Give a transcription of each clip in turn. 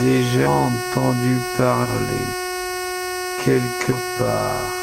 Déjà entendu parler. Quelque part.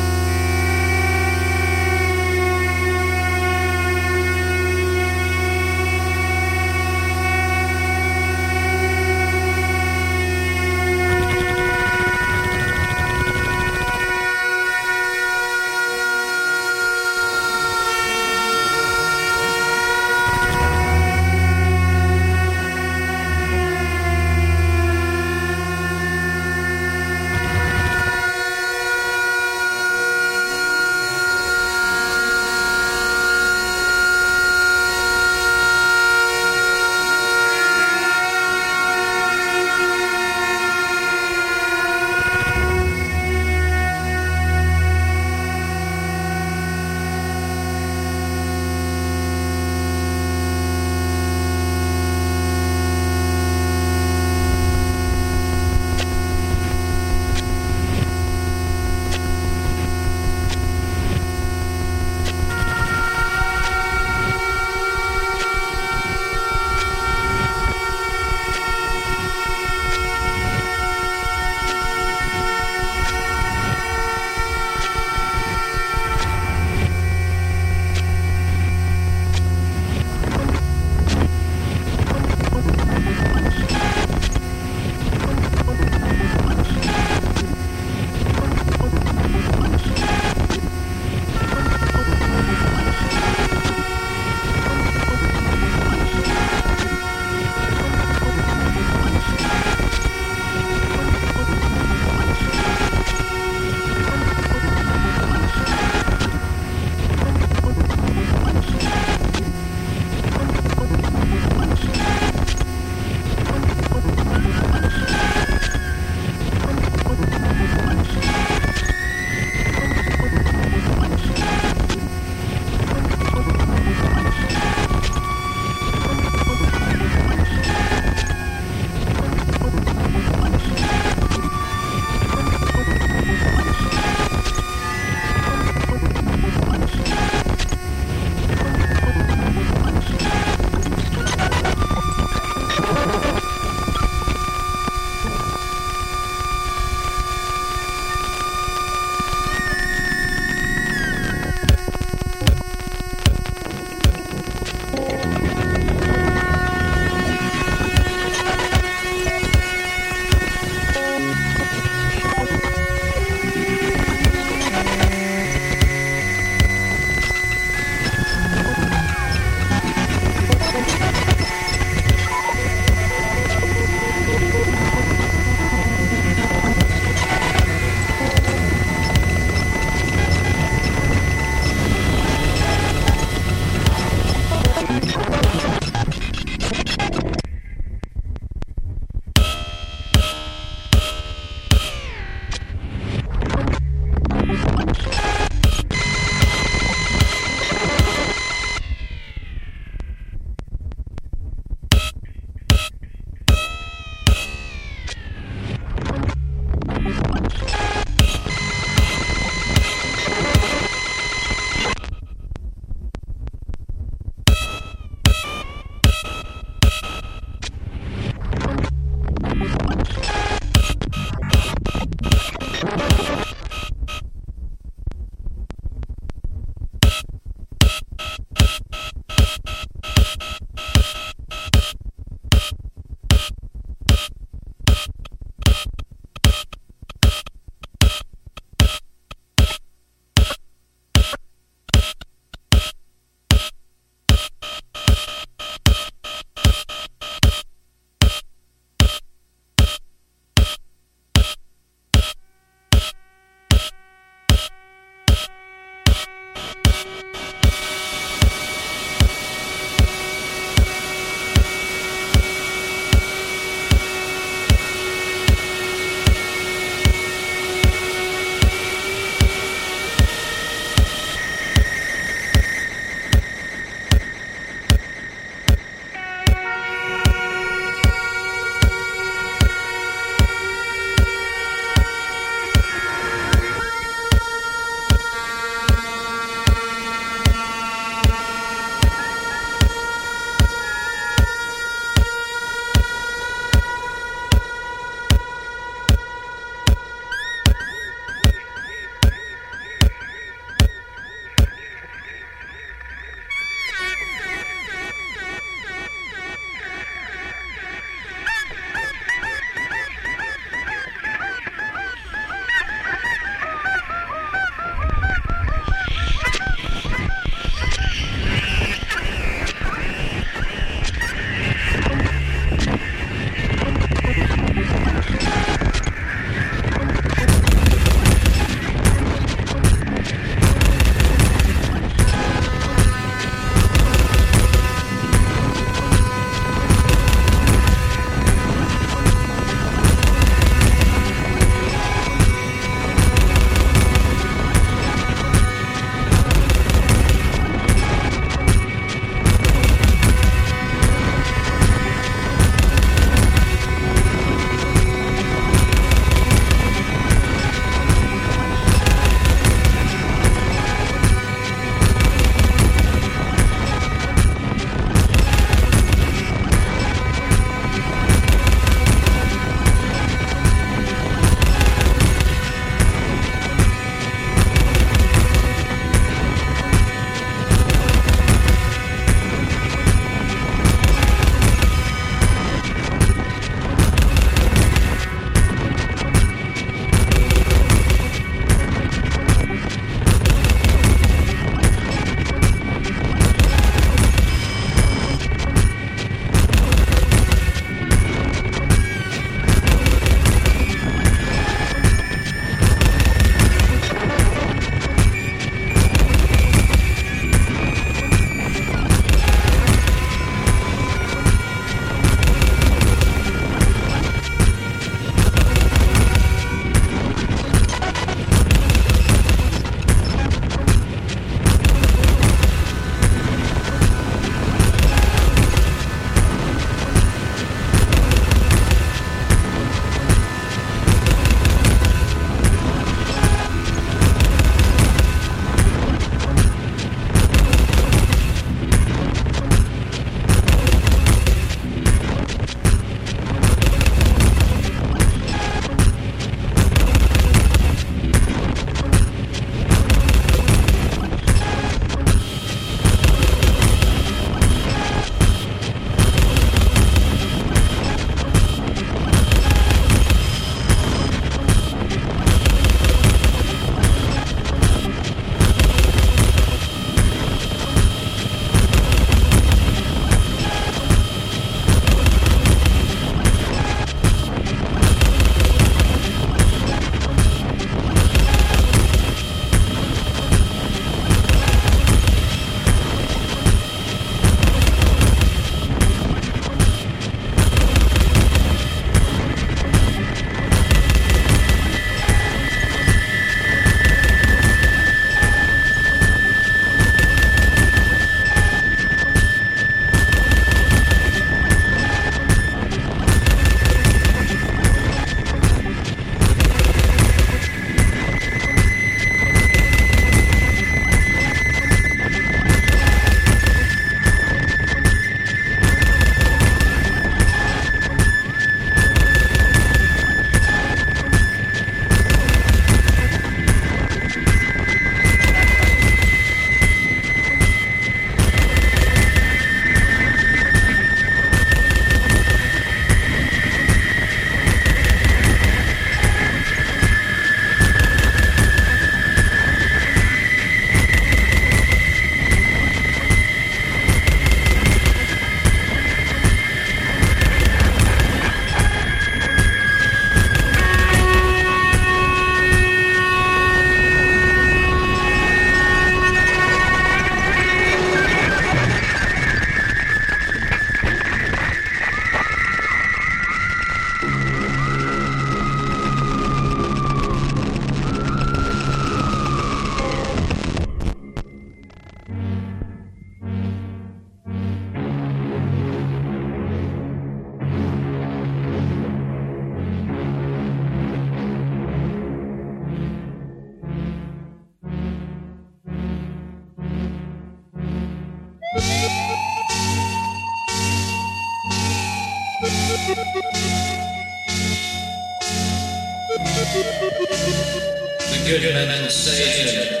Satan.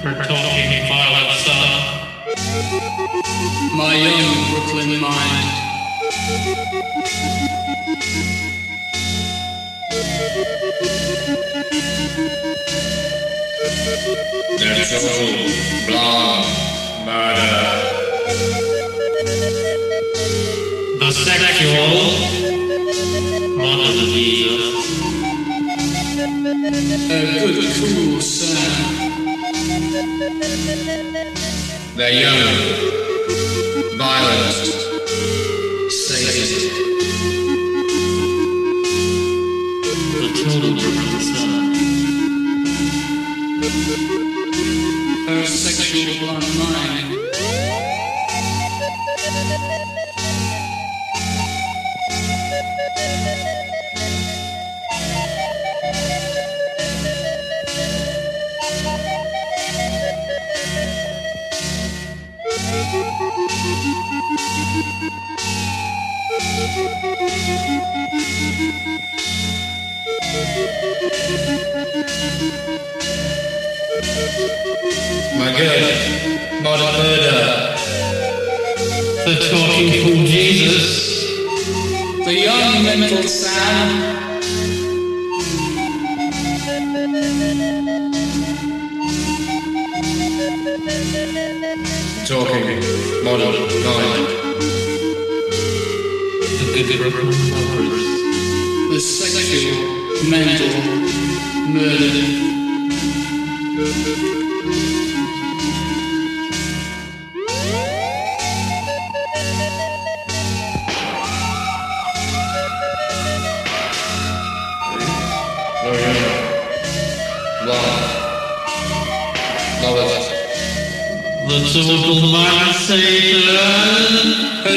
for talking violent stuff. My young Brooklyn mind. The total blonde murder. The sexual mother disease. A good cool sound. The young, violent The young mental Sam. Talking modern mind. The. The sexual mental murder. The total violent Satan. Her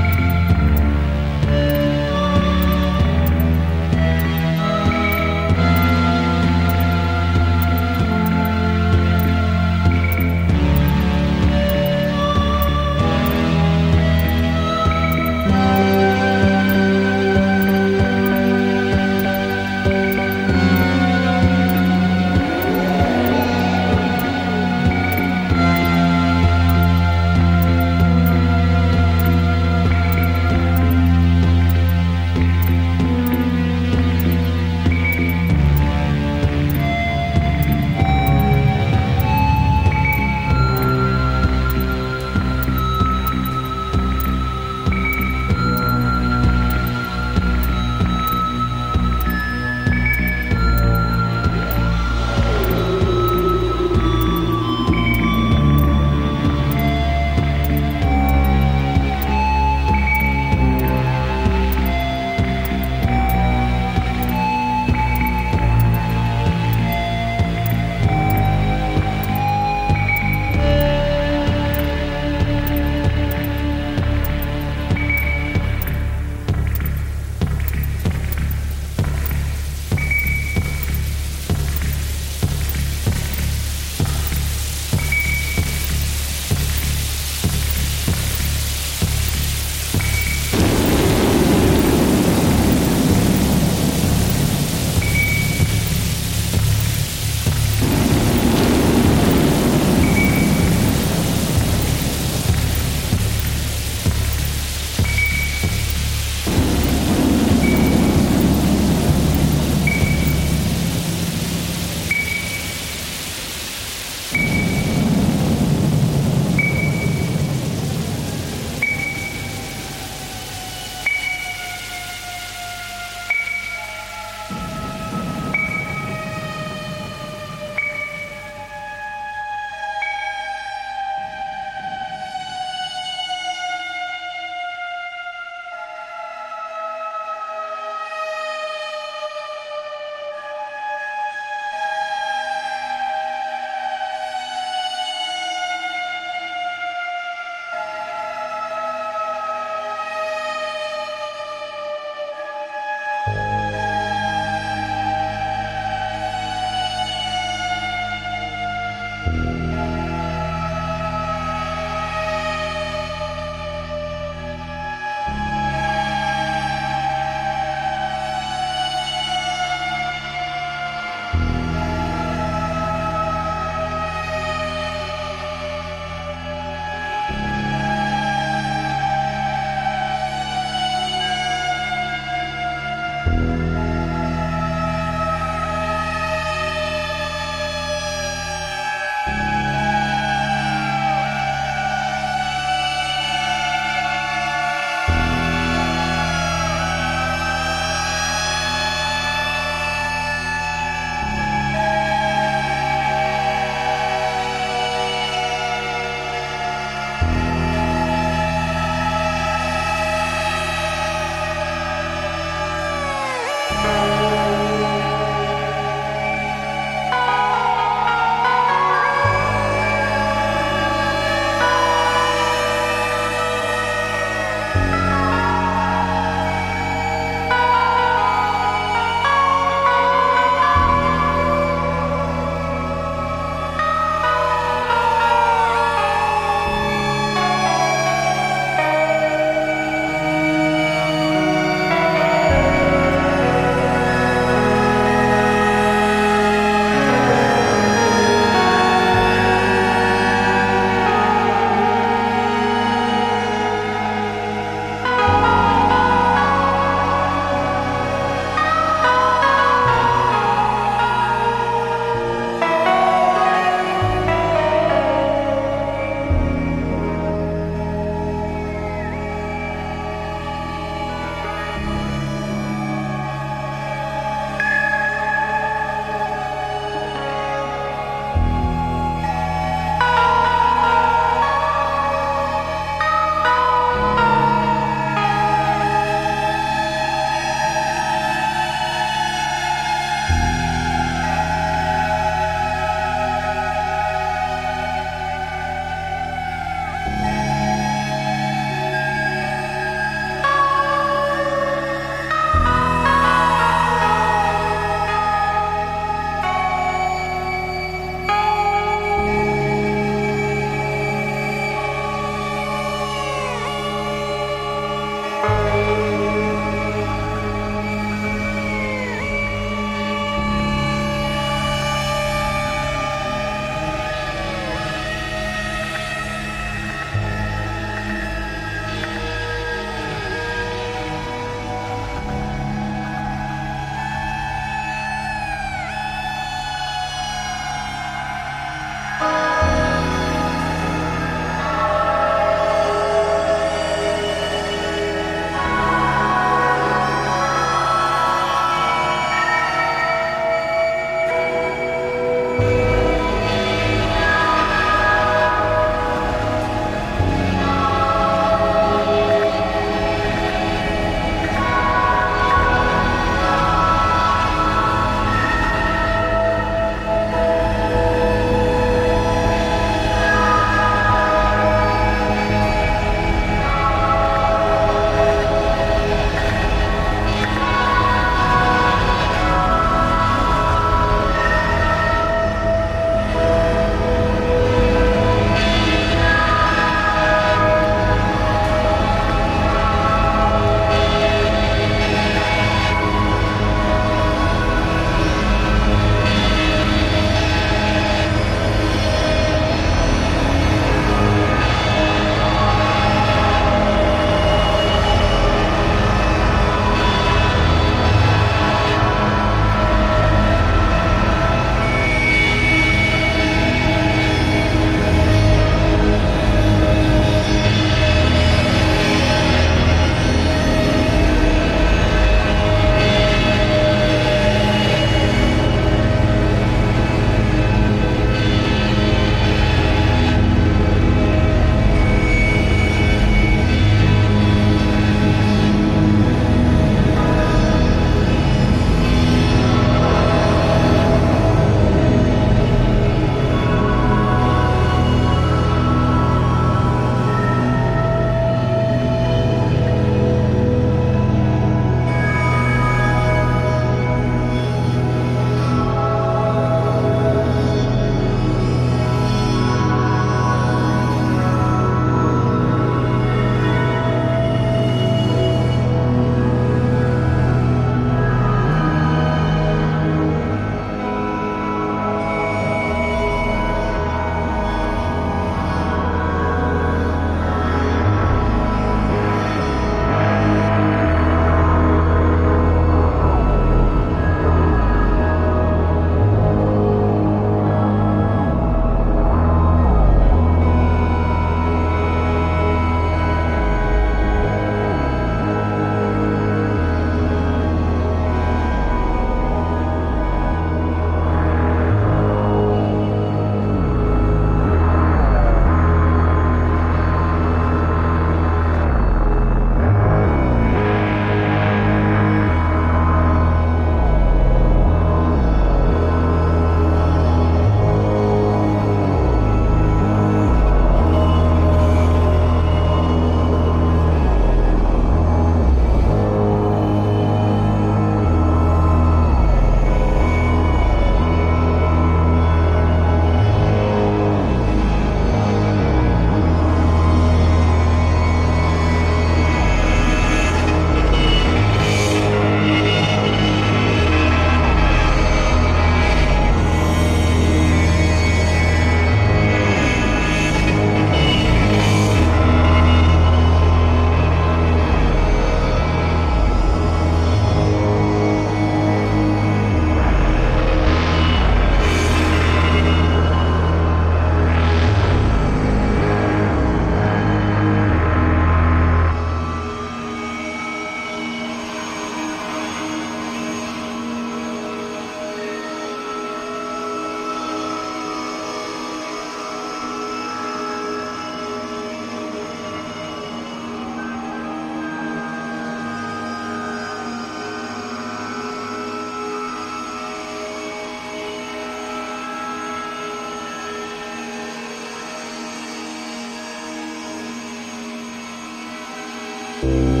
Brooklyn.